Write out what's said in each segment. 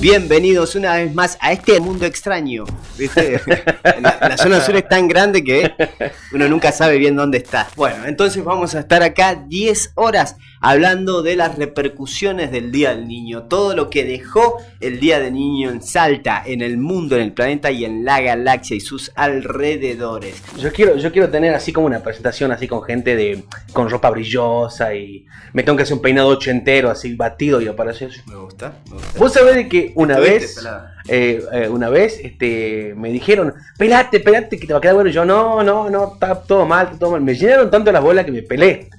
Bienvenidos una vez más a este mundo extraño. ¿Viste? La, la zona sur es tan grande que uno nunca sabe bien dónde está. Bueno, entonces vamos a estar acá 10 horas hablando de las repercusiones del Día del Niño. Todo lo que dejó el Día del Niño en Salta, en el mundo, en el planeta y en la galaxia y sus alrededores. Yo quiero, yo quiero tener así como una presentación así con gente de con ropa brillosa y me tengo que hacer un peinado ochentero así batido y aparecer así. Me gusta, me gusta. Vos sabés de que una ¿Tuviste, vez, eh, eh, una vez, este, me dijeron, pelate, pelate, que te va a quedar bueno. Y yo, no, no, no, está todo mal, está todo mal. Me llenaron tanto las bolas que me pelé.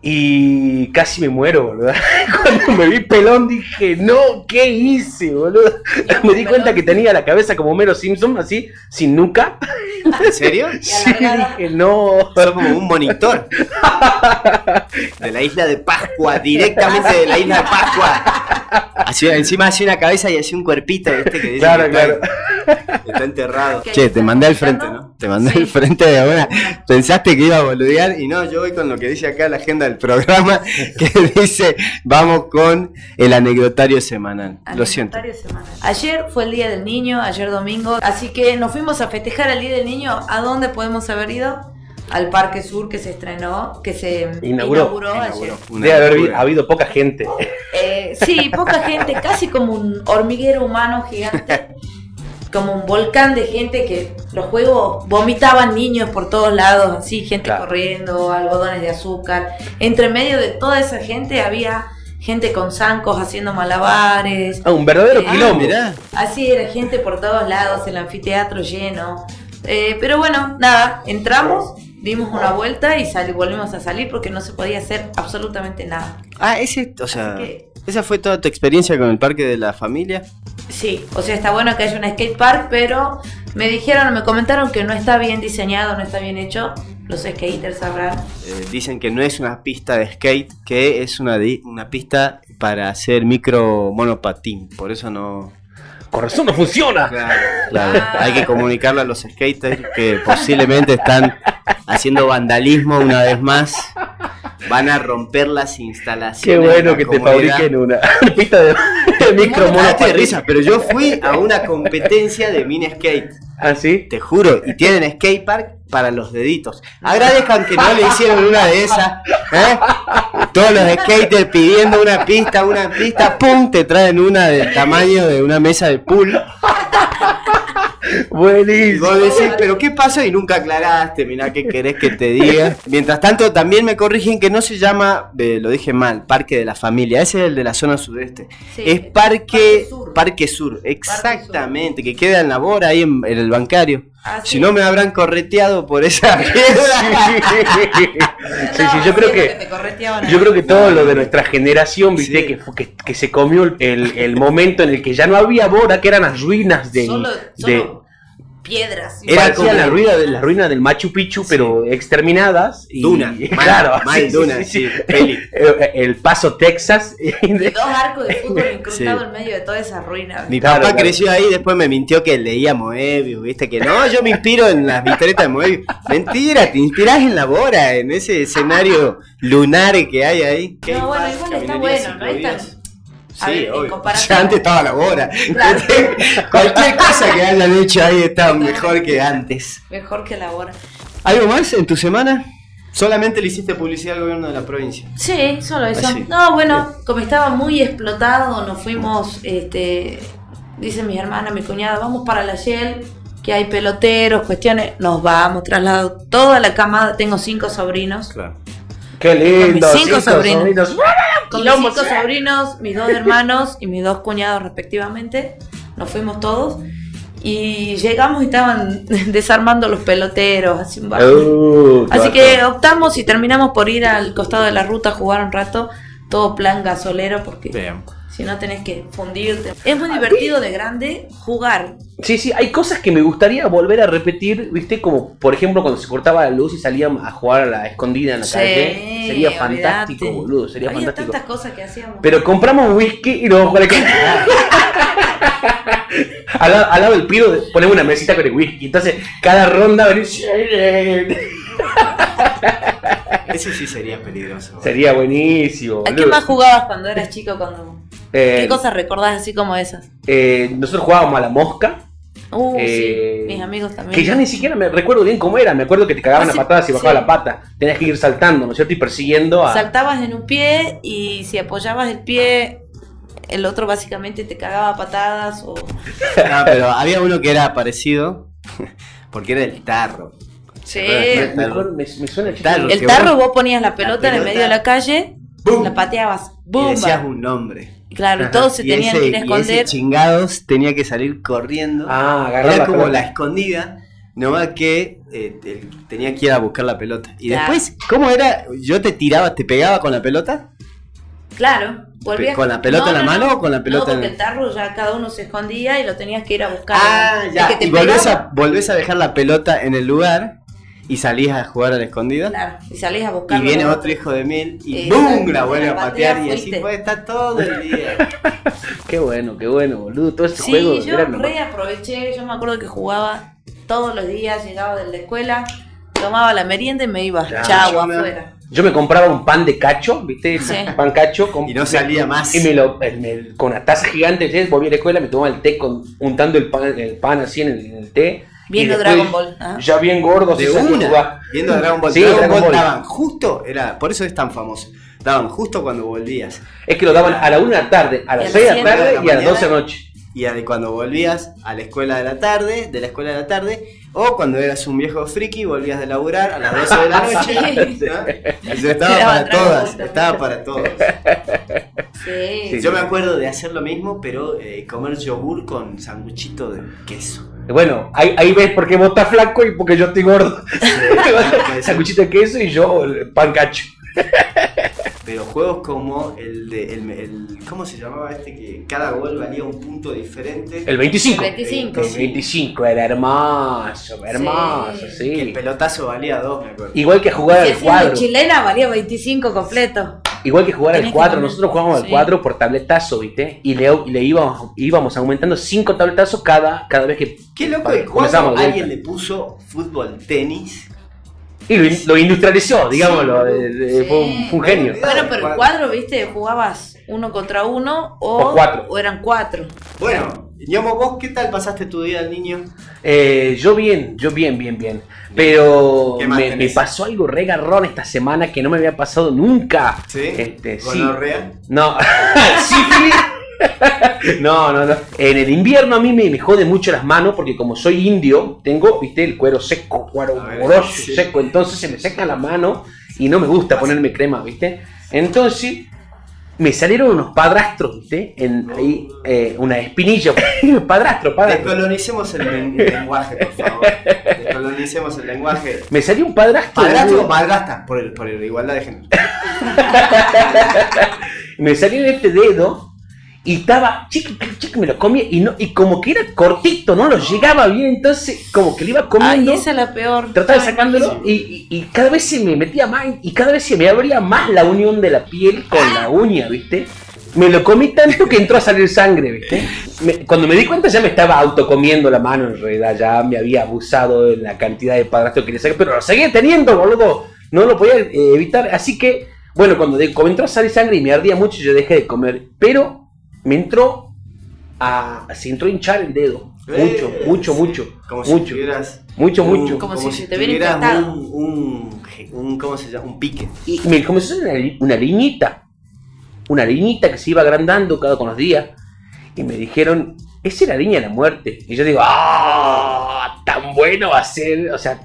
Y casi me muero, boludo. Cuando me vi pelón dije, no, ¿qué hice, boludo? Me di cuenta que tenía la cabeza como Mero Simpson, así, sin nuca. ¿En serio? Sí, dije, no. Sos como un monitor. De la isla de Pascua, directamente de la isla de Pascua. Así, encima hacía una cabeza y hacía un cuerpito, ¿viste? Que dice Claro, que está- claro. Está enterrado. ¿Qué? Che, te mandé al frente, ¿no? Te mandé Sí. al frente de ahora. Pensaste que iba a boludear y no, yo voy con lo que dice acá la agenda del programa, que dice, vamos con el anecdotario semanal. Lo siento. Anecdotario semanal. Ayer fue el Día del Niño, ayer domingo, así que nos fuimos a festejar el Día del Niño. ¿A dónde podemos haber ido? Al Parque Sur que se estrenó, que se Inauguró. ayer. Una Debe haber habido poca gente. Eh, sí, poca gente, casi como un hormiguero humano gigante, como un volcán de gente que los juegos vomitaban niños por todos lados, así, gente Claro. corriendo, algodones de azúcar. Entre medio de toda esa gente había gente con zancos haciendo malabares. Ah, un verdadero Ah, quilombo. mirá. Así era gente por todos lados, el anfiteatro lleno. Eh, pero bueno, nada, entramos, dimos una vuelta y volvimos a salir porque no se podía hacer absolutamente nada. Ah, ese, o sea, que- esa fue toda tu experiencia con el parque de la familia. Sí, o sea, está bueno que haya un skate park, pero me dijeron, me comentaron que no está bien diseñado, no está bien hecho. Los skaters sabrán. Eh, dicen que no es una pista de skate, que es una, una pista para hacer micro monopatín. Por eso no. Con razón no funciona. Claro, claro. Ah. Hay que comunicarle a los skaters que posiblemente están haciendo vandalismo una vez más. Van a romper las Qué instalaciones. de bueno que te fabriquen una pista de, de micro de risa, pero yo fui a una competencia de mini skate. ¿Ah, sí? Te juro, y tienen skate park para los deditos. Agradezcan que no le hicieron una de esas. ¿eh? Todos los skaters pidiendo una pista, una pista, ¡pum! Te traen una del tamaño de una mesa de pool. Y Buenísimo. vos decís, ¿pero qué pasó? Y nunca aclaraste, mirá qué querés que te diga. Mientras tanto, también me corrigen que no se llama, eh, lo dije mal, Parque de la Familia. Ese es el de la zona sudeste. Sí. es Parque, Parque Sur. Parque Sur, exactamente, que queda en la bora ahí en, en el bancario. Así Si no me habrán correteado por esa piedra. Sí, sí, yo creo que- correteaban Yo creo que todo lo de nuestra generación, viste, Sí. que, que, que se comió el, el- momento en el que ya no había bora, que eran las ruinas del, Solo, de, solo piedras. Era parecía como- la ruina de la ruina del Machu Picchu, pero exterminadas. Y, Duna, mal, claro, mal sí, Duna, sí, sí, sí. peli. El, el Paso Texas. Y dos arcos de fútbol incrustados en medio de toda esa ruina. Mi papá claro. creció ahí y después me mintió que leía Moebius, viste que no, yo me inspiro en las historietas de Moebius. Mentira, te inspirás en la Bora, en ese escenario lunar que hay ahí. No, bueno, igual está bueno, no es tan- A Sí, ver, obvio. Ya antes estaba la. Claro. Cualquier cosa que hayan hecho ahí está mejor que antes. Mejor que la hora. ¿Algo más en tu semana? Solamente le hiciste publicidad al gobierno de la provincia. Sí, solo eso. Ah, sí. No, bueno, como estaba muy explotado, nos fuimos, este, dicen mis hermanas, mi cuñada, vamos para la Shell, que hay peloteros, cuestiones, nos vamos, trasladado toda la camada, tengo cinco sobrinos. Claro. Qué lindo. Con mis cinco sobrinos. Con mis cinco sobrinos, mis dos hermanos y mis dos cuñados respectivamente, nos fuimos todos. Y llegamos y estaban desarmando los peloteros, así. Uh, Así que optamos y terminamos por ir al costado de la ruta a jugar un rato, todo plan gasolero, porque Bien. Si no tenés que fundirte. Es muy divertido de grande jugar. Sí, sí, hay cosas que me gustaría volver a repetir, ¿viste? Como por ejemplo cuando se cortaba la luz y salían a jugar a la escondida en la Sí, calle. Sería olvidate. fantástico, boludo, sería Había fantástico. tantas cosas que hacíamos. Pero compramos whisky y nos vamos a jugar al, lado, al lado del pido ponemos una mesita con el whisky. Entonces, cada ronda venís- Eso sí sería peligroso. sería buenísimo. ¿A qué boludo. más jugabas cuando eras chico? Cuando Eh, ¿Qué cosas recordás así como esas? eh, nosotros jugábamos a la mosca, Uh, Eh, sí, mis amigos también. que ya ni siquiera me recuerdo bien cómo era. Me acuerdo que te cagaban Ah, a sí, patadas y bajaba sí. la pata. Tenías que ir saltando, ¿no es cierto? Y persiguiendo a. Saltabas en un pie y si apoyabas el pie, el otro básicamente te cagaba a patadas o... No, pero había uno que era parecido, porque era el tarro. Sí. Me, me Tarro. acuerdo- me- me suena el. Tarro. El tarro vos- ponías la pelota en el pelota- medio de la calle, ¡Bum! la pateabas, Y ¡bum! decías un nombre. Claro, y todos se Y tenían ese- que ir a y ese esconder. chingados tenía que salir corriendo. Ah, agarrar Era la como pelota. la escondida, nomás que eh, te- tenía que ir a buscar la pelota. Y Claro. después, ¿cómo era? ¿Yo te tiraba, te pegaba con la pelota? Claro, volvías... ¿Con la pelota en la mano o con la pelota No, en porque el- el tarro ya cada uno se escondía y lo tenías que ir a buscar. Ah, ya. que te Y volvés a, volvés a dejar la pelota en el lugar y salís a jugar a la escondida. Claro, y salís a Y buscar. viene otro hijo de mil y Exacto. ¡boom! La vuelve a patear patea, y así puede estar todo el día. Qué bueno, qué bueno, boludo. Todo este Sí, juego yo era lo re aproveché, yo me acuerdo que jugaba todos los días, llegaba de la escuela, tomaba la merienda y me iba. Ya, Chau, afuera. Yo me compraba un pan de cacho, ¿viste? Sí. Pan cacho. con- Y no salía más. Y me lo, eh, me- con una taza gigante de té, volví a la escuela, me tomaba el té con, untando el pan, el pan así en el, en el té. Viendo y después, Dragon Ball. ¿ah? Ya bien gordo, De una. Viendo Dragon Ball. Sí, Dragon, Dragon Ball Ball. daban justo, era, por eso es tan famoso. Daban justo cuando volvías. Es que lo daban a la 1 de la tarde, a las las 6 de la tarde de la y a las mañana. 12 de la noche. Y a- cuando volvías a la escuela de la tarde, de la escuela de la tarde, o cuando eras un viejo friki, volvías de laburar a las 12 de la noche. Sí. ¿no? Eso estaba para Dragon todas, Ball. estaba para todos. Sí. Sí. Yo me acuerdo de hacer lo mismo, pero eh, comer yogur con sanguchito de queso. Bueno, ahí, ahí ves por qué vos estás flaco y porque yo estoy gordo. Sanguchito de queso y yo el pan cacho. Pero juegos como el de. El, el- ¿Cómo se llamaba este? Que cada gol valía un punto diferente. El 25. El 25. El 25 era hermoso, hermoso, Sí. Que el pelotazo valía dos, me acuerdo. Igual que jugar al cuadro. chilena valía 25 completo. Igual que jugar al Tenés que 4, poner- nosotros jugábamos al sí. 4 por tabletazo, ¿viste? Y le, íbamos, íbamos aumentando 5 tabletazos cada, cada vez que. Qué loco comenzamos de alguien vuelta. le puso fútbol tenis. Y lo, in- lo industrializó, digámoslo. Sí, de- de- fue, un, sí. fue un genio. Bueno, pero el cuadro, viste, jugabas uno contra uno o, O cuatro. o eran cuatro. Bueno, Ñomo, ¿vos qué tal pasaste tu día al niño? Eh, yo bien, yo bien, bien, bien. Pero ¿Qué más me, me pasó algo re garrón esta semana que no me había pasado nunca. ¿Sí? Este, sí. ¿Gonorrea? No, sífilis. No, no, no. En el invierno a mí me, me jode mucho las manos porque como soy indio, tengo, viste, el cuero seco, cuero moroso, sí. seco, entonces se me seca la mano y no me gusta ponerme crema, viste. Entonces me salieron unos padrastros, viste, en ahí, eh, una espinilla, padrastro, padrastro. Descolonicemos el, len- el lenguaje, por favor. Descolonicemos el lenguaje. Me salió un padrastro. Padrastro boludo. o por, el, por la igualdad de género. me salió en este dedo y estaba chiqui, chiqui, me lo comía y no y como que era cortito, no lo llegaba bien, entonces como que le iba comiendo, Ay, esa es la peor. trataba de sacándolo y, y- y cada vez se me metía más y cada vez se me abría más la unión de la piel con la uña, ¿viste? Me lo comí tanto que entró a salir sangre, ¿viste? Me- cuando me di cuenta ya me estaba autocomiendo la mano, en realidad ya me había abusado de la cantidad de padrastro que le saqué, pero lo seguía teniendo, boludo. No lo podía eh, evitar, así que, bueno, cuando de- como entró a salir sangre y me ardía mucho, yo dejé de comer, pero me entró a, se entró a hinchar el dedo, mucho, Eh, mucho, sí. mucho, Como si mucho, tuvieras. mucho, un- mucho. Como si se te hubiera un, un, un- ¿Cómo se llama? Un pique. Y me comenzó una, una liñita. Una liñita que se iba agrandando cada con los días. Y me dijeron, esa es la línea de la muerte. Y yo digo, ¡ah! Bueno va a ser. O sea,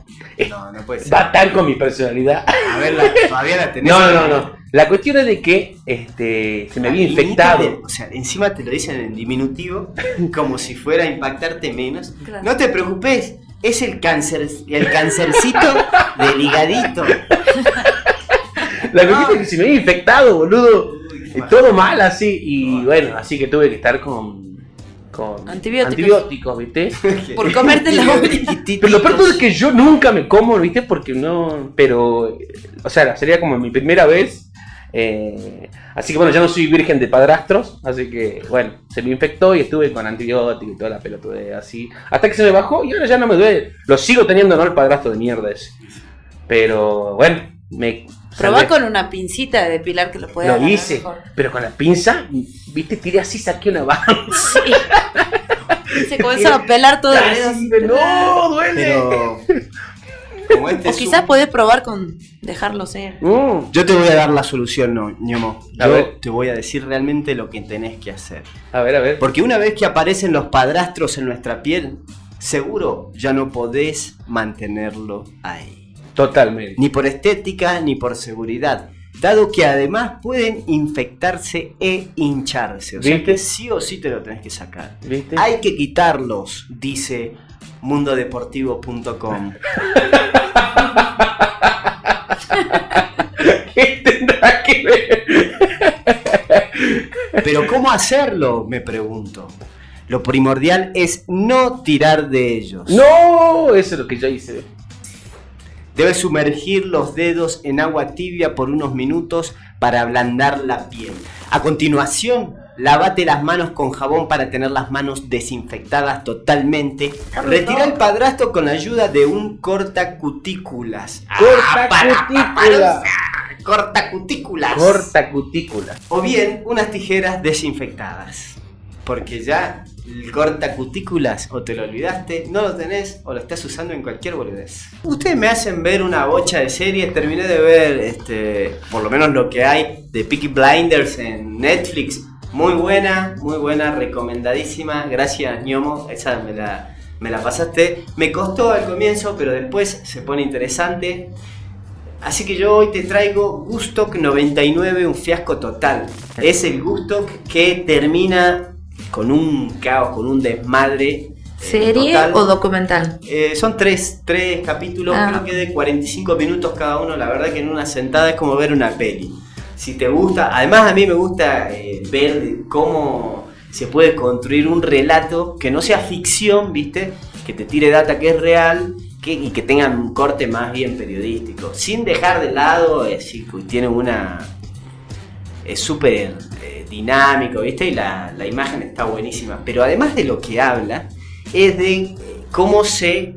No, no puede ser. va tan con mi personalidad. A ver, la, todavía la tenés. No, no, no, no. La cuestión es de que este, se me había infectado. de- o sea, encima te lo dicen en diminutivo, como si fuera a impactarte menos. Claro. No te preocupes, es el cáncer, el cancercito del higadito. La cuestión es que se me había infectado, boludo. Uy, Y todo mal así. Y bueno, así que tuve que estar con. Con Antibióticos. antibióticos, ¿viste? Por comerte la. Pero lo peor es que yo nunca me como, ¿viste? Porque no. Pero. O sea, sería como mi primera vez. eh, así que bueno, ya no soy virgen de padrastros. Así que bueno, se me infectó y estuve con antibióticos y toda la pelotudez así. Hasta que se me bajó y ahora ya no me duele. Lo sigo teniendo, ¿no? El padrastro de mierda ese. Pero bueno, me Probá con una pincita de depilar que lo puede Lo hice, mejor. pero con la pinza, viste, tiré así, saqué una barra. Sí. Se comenzó a pelar todo el dedo. Así, no, duele. Pero. Como este O quizás un- podés probar con dejarlo ser. Yo te voy a dar la solución, no, Ñomo. A Yo ver. te voy a decir realmente lo que tenés que hacer. A ver, a ver. Porque una vez que aparecen los padrastros en nuestra piel, seguro ya no podés mantenerlo ahí. Totalmente. Ni por estética ni por seguridad. Dado que además pueden infectarse e hincharse. O sea ¿Viste? que sí o sí te lo tenés que sacar. ¿Viste? Hay que quitarlos, dice mundodeportivo.com. ¿Qué tendrá que ver? Pero ¿cómo hacerlo? Me pregunto. Lo primordial es no tirar de ellos. No, eso es lo que yo hice. Debes sumergir los dedos en agua tibia por unos minutos para ablandar la piel. A continuación, lávate las manos con jabón para tener las manos desinfectadas totalmente. Retira el padrastro con la ayuda de un cortacutículas. Cutícula. Cortacutículas. Corta cutícula. O bien unas tijeras desinfectadas. Porque ya el cortacutículas o te lo olvidaste, no lo tenés o lo estás usando en cualquier boludez. Ustedes me hacen ver una bocha de series, terminé de ver este, por lo menos lo que hay de Peaky Blinders en Netflix. Muy buena, muy buena, recomendadísima. Gracias, ñomo. Esa me la, me la pasaste. Me costó al comienzo, pero después se pone interesante. Así que yo hoy te traigo Gustock 99, un fiasco total. Es el Gustock que termina con un caos, con un desmadre. eh, ¿Serie total. o documental? Eh, son tres, tres capítulos, Ah. creo que de 45 minutos cada uno. La verdad que en una sentada es como ver una peli. Si te gusta, además a mí me gusta eh, ver cómo se puede construir un relato que no sea ficción, ¿viste? Que te tire data que es real que, y que tengan un corte más bien periodístico. Sin dejar de lado, eh, sí, que tiene una. Es súper dinámico, ¿viste? Y la, la imagen está buenísima. Pero además de lo que habla, es de cómo se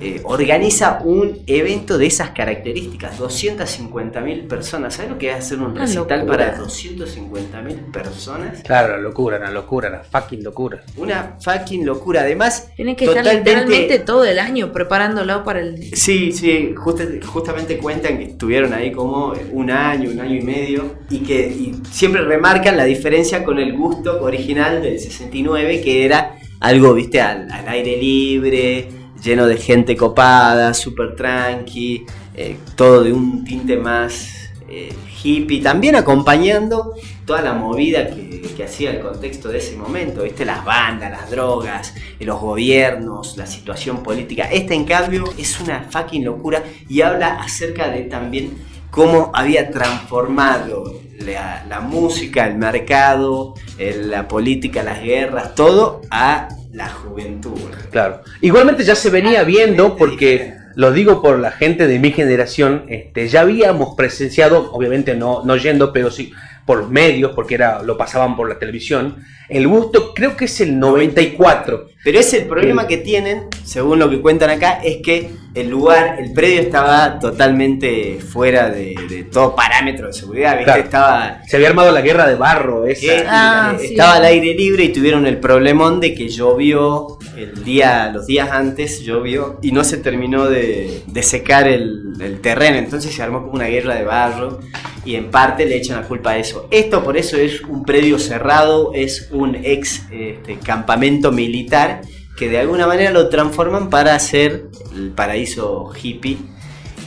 eh, organiza un evento de esas características. 250.000 personas. ¿Sabes lo que es hacer un Una recital locura. para 250.000 personas? Claro, la locura, la locura, la fucking locura. Una fucking locura. Además, Tienen que estar literalmente todo el año preparándolo para el. Sí, sí, justa- justamente cuentan que estuvieron ahí como un año, un año y medio, y que y siempre remarcan la diferencia con el gusto original del 69, que era algo, viste, al, al aire libre, lleno de gente copada, súper tranqui, eh, todo de un tinte más eh, hippie, también acompañando toda la movida que, hacía el contexto de ese momento, viste, las bandas, las drogas, eh, los gobiernos, la situación política. Este, en cambio, es una fucking locura y habla acerca de también cómo había transformado la, la música, el mercado, el- la política, las guerras, todo a la juventud. Claro. Igualmente ya se venía viendo, porque lo digo por la gente de mi generación, este, ya habíamos presenciado, obviamente no, no yendo, pero sí por los medios, porque era, lo pasaban por la televisión. El gusto creo que es el 94. Pero es el problema que tienen, según lo que cuentan acá, es que el lugar, el predio estaba totalmente fuera de, de todo parámetro de seguridad, ¿viste? Claro. Estaba, Se había armado la guerra de barro esa. que, Ah, eh, sí. estaba al aire libre y tuvieron el problemón de que llovió el día, los días antes llovió y no se terminó de, de secar el, el terreno, entonces se armó como una guerra de barro y en parte le echan la culpa a eso. Esto por eso es un predio cerrado, es un ex este, campamento militar que de alguna manera lo transforman para hacer el paraíso hippie.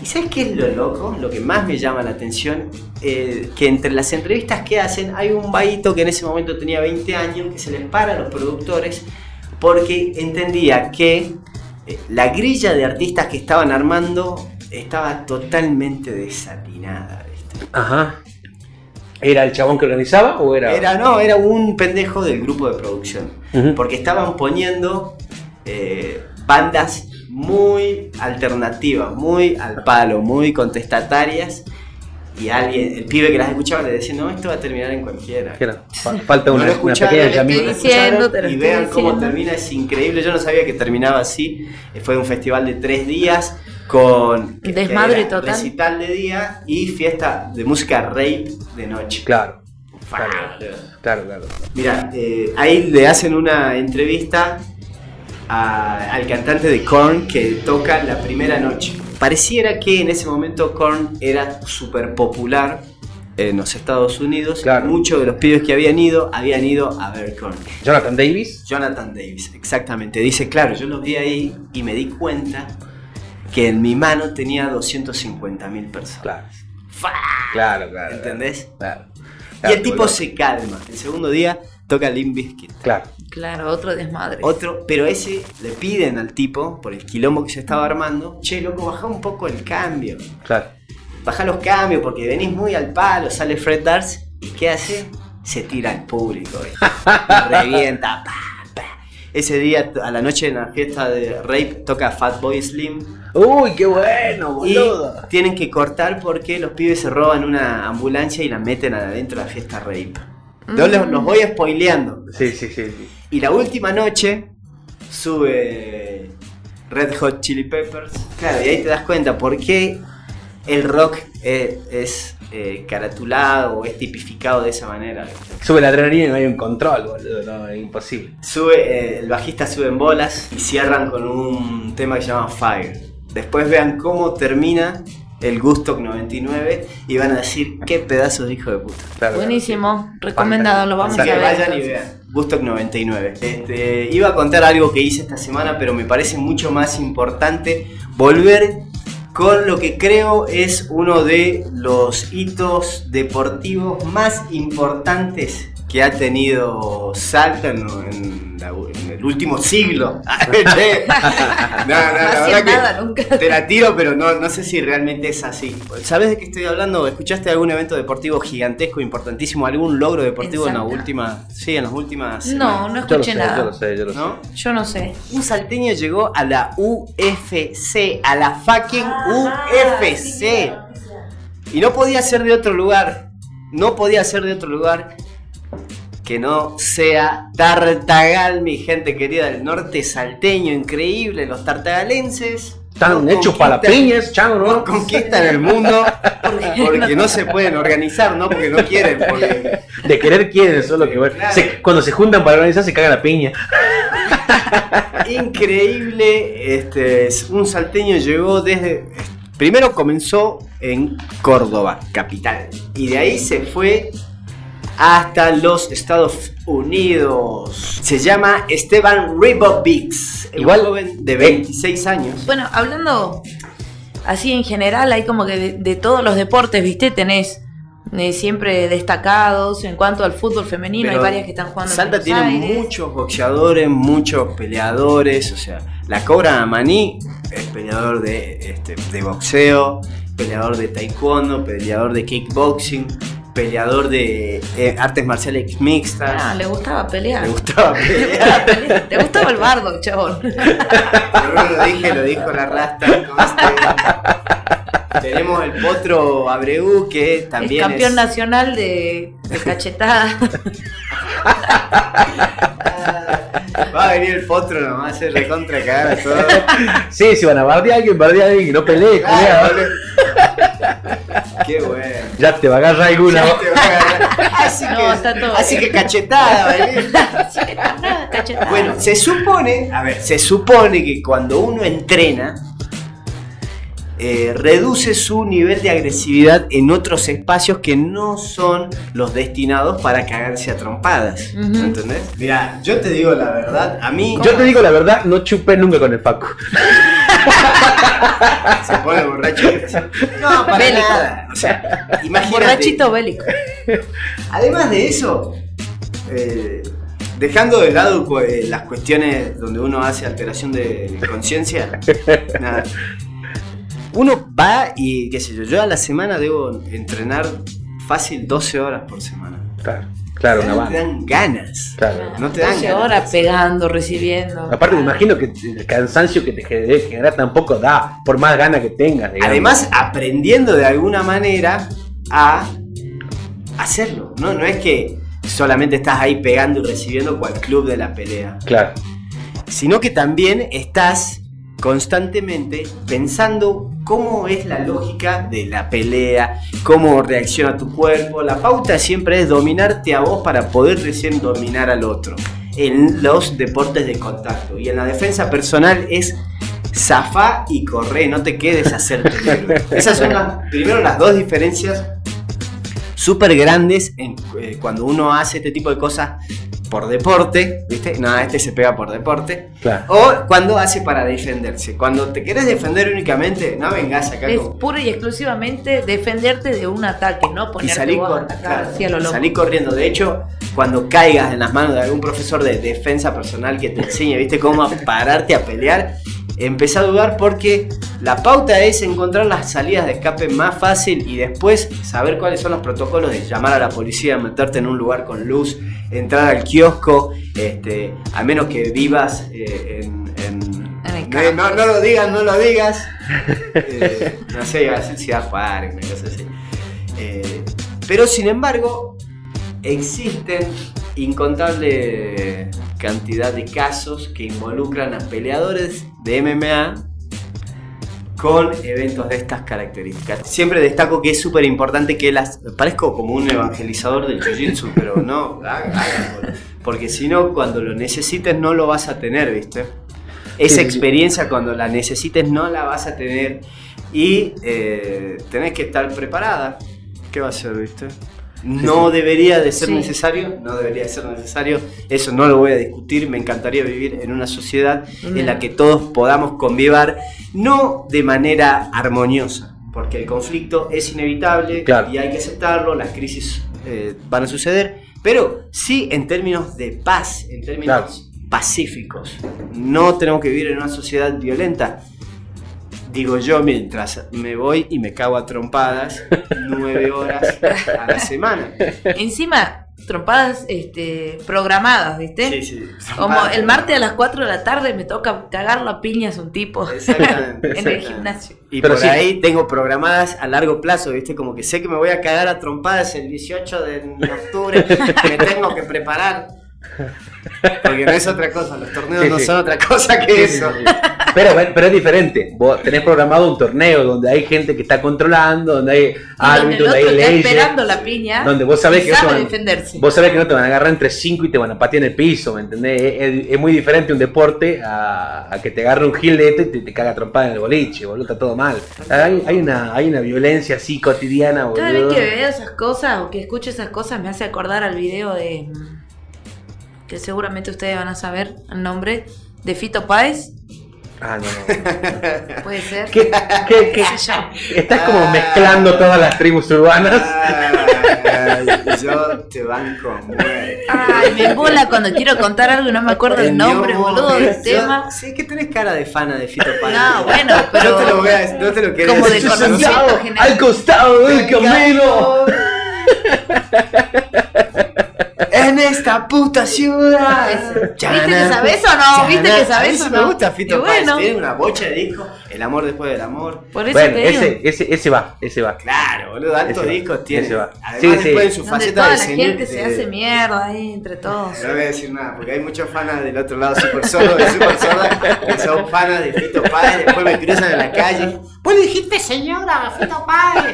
¿Y sabes qué es lo loco? Lo que más me llama la atención, eh, que entre las entrevistas que hacen hay un vaguito que en ese momento tenía 20 años que se les para a los productores porque entendía que eh, la grilla de artistas que estaban armando estaba totalmente desatinada. Ajá. ¿Era el chabón que organizaba o era.? Era, no, era un pendejo del grupo de producción. Porque estaban poniendo eh, bandas muy alternativas, muy al palo, muy contestatarias. Y alguien, el pibe que las escuchaba le decía, no, esto va a terminar en cualquiera. Falta No una, lo una pequeña no lo llamita. estoy diciendo, te lo y vean cómo diciendo. termina, es increíble. Yo no sabía que terminaba así. Fue un festival de tres días con Desmadre era total. recital de día y fiesta de música rape de noche. Claro, Fa, claro, claro. Mira, eh, ahí le hacen una entrevista a- al cantante de Korn que toca la primera noche. Pareciera que en ese momento Korn era súper popular en los Estados Unidos. Claro. Muchos de los pibes que habían ido habían ido a ver Korn. Jonathan Davis. Jonathan Davis, exactamente. Dice, claro, yo los vi ahí y me di cuenta que en mi mano tenía 250 mil personas. Claro, ¡Fa! claro, claro. ¿Entendés? Claro. Y el tipo se calma. El segundo día toca Limp Bizkit. Claro. Claro, otro desmadre. Otro, pero ese le piden al tipo, por el quilombo que se estaba armando, che, loco, baja un poco el cambio. Claro. Baja los cambios porque venís muy al palo, sale Fred Dars y ¿qué hace? Se tira al público. Y revienta. pa, pa. Ese día, a la noche en la fiesta de Rape, toca Fatboy Slim. Uy, qué bueno, Y boludo. tienen que cortar porque los pibes se roban una ambulancia y la meten adentro de la fiesta Rape. Yo los, los voy spoileando. Sí, sí, sí. sí. Y la última noche sube Red Hot Chili Peppers. Claro, y ahí te das cuenta por qué el rock eh, es eh, caratulado o es tipificado de esa manera. Sube la adrenalina y no hay un control, boludo. No, es imposible. Sube, eh, el bajista sube en bolas y cierran con un tema que se llama Fire. Después vean cómo termina el Gustock 99 y van a decir qué pedazos de hijo de puta. Claro, Buenísimo, recomendado, lo vamos Así a que ver. vayan y vean. Gustock 99. Este, iba a contar algo que hice esta semana, pero me parece mucho más importante volver con lo que creo es uno de los hitos deportivos más importantes que ha tenido Salta en, en la- en el último siglo. No, no, la verdad que nada nunca. te la tiro, pero no, no sé si realmente es así. ¿Sabes de qué estoy hablando? ¿Escuchaste algún evento deportivo gigantesco, importantísimo? ¿Algún logro deportivo en, ¿En la Salta? última? Sí, en las últimas. No, semanas, no Yo lo escuché sé, yo nada. lo sé, yo lo sé. ¿No? Yo no sé. Un salteño llegó a la UFC, a la fucking UFC. Y no podía ser de otro lugar. No podía ser de otro lugar que no sea Tartagal, mi gente querida del norte salteño, increíble. Los tartagalenses Están hechos para piñas, chango, no conquistan el mundo porque no se pueden organizar, no porque no quieren. Porque De querer quieren, solo que bueno. Claro. se- cuando se juntan para organizar se cagan la piña. increíble. Este, un salteño llegó desde. Primero comenzó en Córdoba, capital. Y de ahí se fue hasta los Estados Unidos. Se llama Esteban Ribovics. Un Igual- joven de 26 años. Bueno, hablando así en general, hay como que de, de todos los deportes, ¿viste? Tenés eh, siempre destacados en cuanto al fútbol femenino, Pero hay varias que están jugando en Salta tiene Aires. muchos boxeadores, muchos peleadores, o sea, la Cobra Maní es peleador de, este, de boxeo, peleador de taekwondo, peleador de kickboxing, peleador de eh, artes marciales mixtas. Ah, le gustaba pelear. Le gustaba pelear. Le gustaba el bardo, chabón. Pero no lo dije, lo dijo la rasta. conste. Tenemos el potro Abreu que también es campeón es- nacional de, de cachetada. Va a venir el potro nomás a hacer recontra cagar a todos. Sí, si van a bardear a alguien, bardear a alguien y no pelee, Claro. Qué bueno. Ya te va a agarrar alguna. Ya te voy a agarrar. Así, No, que, está todo así bien. que cachetada, ¿vale? cachetada. Bueno, se supone, a ver, se supone que cuando uno entrena, eh, reduce su nivel de agresividad en otros espacios que no son los destinados para cagarse a trompadas. Ujú. ¿Entendés? Mira, yo te digo la verdad, a mí Yo te digo la verdad, no chupé nunca con el Paco. se pone borracho. No, para Bélico. nada. O sea, imagínate. Borrachito bélico. Además de eso, eh, dejando de lado eh, las cuestiones donde uno hace alteración de conciencia, nada. uno va y, qué sé yo, yo a la semana debo entrenar fácil 12 horas por semana. Claro, claro, una no te dan ganas. Claro. No te dan 12 ganas. horas pegando, recibiendo. Aparte me imagino que el cansancio que te debe generar tampoco da, por más ganas que tengas. digamos. Además, aprendiendo de alguna manera a hacerlo. No, no es que solamente estás ahí pegando y recibiendo cual club de la pelea. Claro. sino que también estás constantemente pensando cómo es la lógica de la pelea, cómo reacciona tu cuerpo. La pauta siempre es dominarte a vos para poder recién dominar al otro en los deportes de contacto. Y en la defensa personal es zafá y corre, no te quedes a héroe. Esas son las, primero las dos diferencias súper grandes en, eh, cuando uno hace este tipo de cosas por deporte, ¿viste? No, este se pega por deporte. Claro. O cuando hace para defenderse. Cuando te querés defender únicamente, no vengas acá Es con... pura y exclusivamente defenderte de un ataque, no Y ponerte salí, vos a cor- claro, lo loco. salí corriendo. De hecho, cuando caigas en las manos de algún profesor de defensa personal que te enseñe, ¿viste? Cómo a pararte a pelear, empecé a dudar porque la pauta es encontrar las salidas de escape más fácil y después saber cuáles son los protocolos de llamar a la policía, meterte en un lugar con luz, entrar al kiosco, este, a menos que vivas eh, en... en- no, campo. no, no lo digas, no lo digas. Eh, no sé, iba a decir Ciudad Juárez, una cosa así. Eh, pero sin embargo, existen incontable cantidad de casos que involucran a peleadores de MMA con eventos de estas características. Siempre destaco que es súper importante que las... Parezco como un evangelizador del Jiu-Jitsu, pero no, porque si no, cuando lo necesites no lo vas a tener, ¿viste? Esa experiencia cuando la necesites no la vas a tener y eh, tenés que estar preparada. ¿Qué va a ser, viste? No debería de ser Sí. necesario, no debería de ser necesario, eso no lo voy a discutir, me encantaría vivir en una sociedad en la que todos podamos convivir, no de manera armoniosa, porque el conflicto es inevitable Claro. y hay que aceptarlo, las crisis eh, van a suceder, pero sí en términos de paz, en términos pacíficos. No tenemos que vivir en una sociedad violenta. Digo yo mientras me voy y me cago a trompadas nueve horas a la semana. Encima, trompadas este, programadas, ¿viste? Sí, sí. Como el martes a las 4 de la tarde me toca cagar la piñas un tipo Exactamente, en el gimnasio. Y Pero por sí. ahí tengo programadas a largo plazo, ¿viste? Como que sé que me voy a cagar a trompadas el 18 de octubre, me tengo que preparar. Porque no es otra cosa, los torneos Sí, no sí. son otra cosa que eso. Pero, pero es diferente. Vos tenés programado un torneo donde hay gente que está controlando, donde hay donde árbitros, donde hay leyes. esperando la piña donde vos sabés que no te van- defenderse. Vos sabés que no te van a agarrar entre cinco y te van a patear en el piso, ¿me entendés? Es, es- es muy diferente un deporte a, a que te agarre un gilete y te, te caga trompada en el boliche, boludo, está todo mal. Hay, hay una, hay una violencia así cotidiana, Cada vez boludo. que veo esas cosas o que escucho esas cosas me hace acordar al video de. Que seguramente ustedes van a saber el nombre. De Fito Páez. Ah, no, no. Puede ser. ¿Qué, qué, qué? sé yo. Estás como mezclando todas las tribus urbanas. Yo te banco muerte. Ay, me embola cuando quiero contar algo y no me acuerdo el nombre, No, boludo, del tema. Sí, que tenés cara de fana de Fito Páez. No, bueno, pero- No te lo voy a no te lo quería Como de conocimiento Sentado general. al costado del camino. Esta puta ciudad. ¿Viste que sabés o no? ¿Viste que sí o me gusta Fito bueno. Páez. Tiene una bocha de disco. El amor después del amor. Por eso Bueno, te digo. ese, ese, ese va, ese va. Claro, boludo, altos discos tiene. ese va. Además, Sí, sí. después en su Donde faceta toda de la señor. gente se de- hace mierda ahí entre todos. No voy a decir nada, porque hay muchos fanas del otro lado, super sordos, de super sordas, que son fanas de Fito Páez, después me cruzan en la calle. Vos le dijiste señora Fito Páez.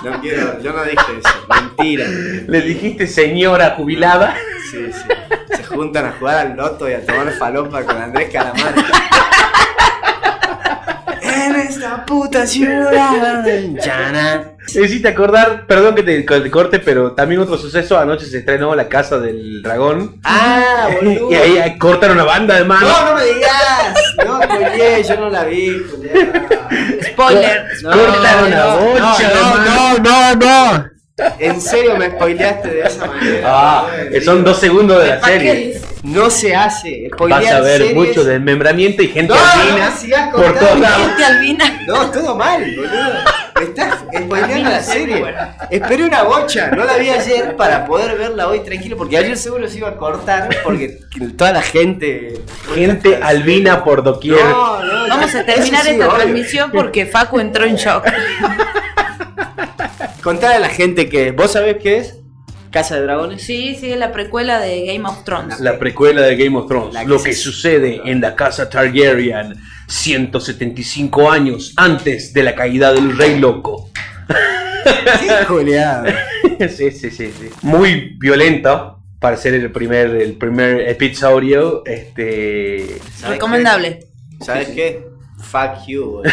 No quiero, yo no dije eso, mentira. Le dijiste señora jubilada. Sí, sí. Se juntan a jugar al loto y a tomar falopa con Andrés Calamar. en esta puta ciudad. Me hiciste acordar, perdón que te, te corte, pero también otro suceso. Anoche se estrenó La Casa del Dragón. Ah, boludo. Y ahí, ahí cortan una banda de manos. No, no me digas. No, Julié, yo no la vi, Julián. Spoiler. No, no, no, no, no, no. En serio me spoileaste de esa manera. Ah, son dos segundos de la ¿Para qué serie. No se hace. Spoilear Vas a ver series- mucho desmembramiento y gente No, albina por todos lados. Gente albina. No, todo mal, boludo. Me estás spoileando la serie. Esperé una bocha, no la vi ayer para poder verla hoy tranquilo, porque ayer seguro se iba a cortar porque toda la gente. Gente albina por doquier. No, no, Vamos a terminar sí, esta obvio. transmisión porque Facu entró en shock. Contale a la gente que. ¿Vos sabés qué es? Casa de Dragones. Sí, sí, es la precuela de Game of Thrones. La precuela de Game of Thrones. Que lo se- que sucede en la casa Targaryen 175 años antes de la caída del rey loco. Qué sí, sí, sí, sí. Muy violento para ser el primer, el primer episodio. Este. ¿Sabes Recomendable. qué? ¿Sabes qué? Fuck you, boludo.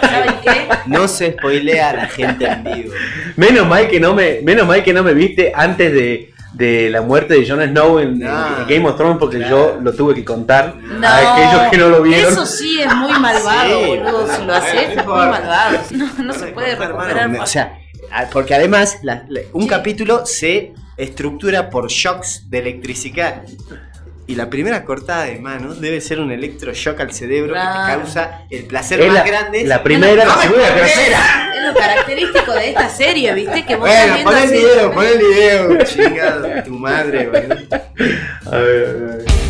¿Saben qué? No se spoilea a la gente en vivo. Menos mal que no me, menos mal que no me viste antes de, de la muerte de Jon Snow en, Game of Thrones porque Claro. yo lo tuve que contar No, a aquellos que no lo vieron. Eso sí es muy malvado, Sí, boludo. Si lo haces, no es muy malvado. No, no se puede recuperar. O sea, a- porque además la- la- un Sí. capítulo se estructura por shocks de electricidad. Y la primera cortada de mano debe ser un electroshock al cerebro que te causa el placer Es más la, grande. la primera, la no segunda la tercera. Es lo característico de esta serie, ¿viste? Que vos Bueno, pon el video, pon el video, chingado, tu madre, boludo. A ver, a ver.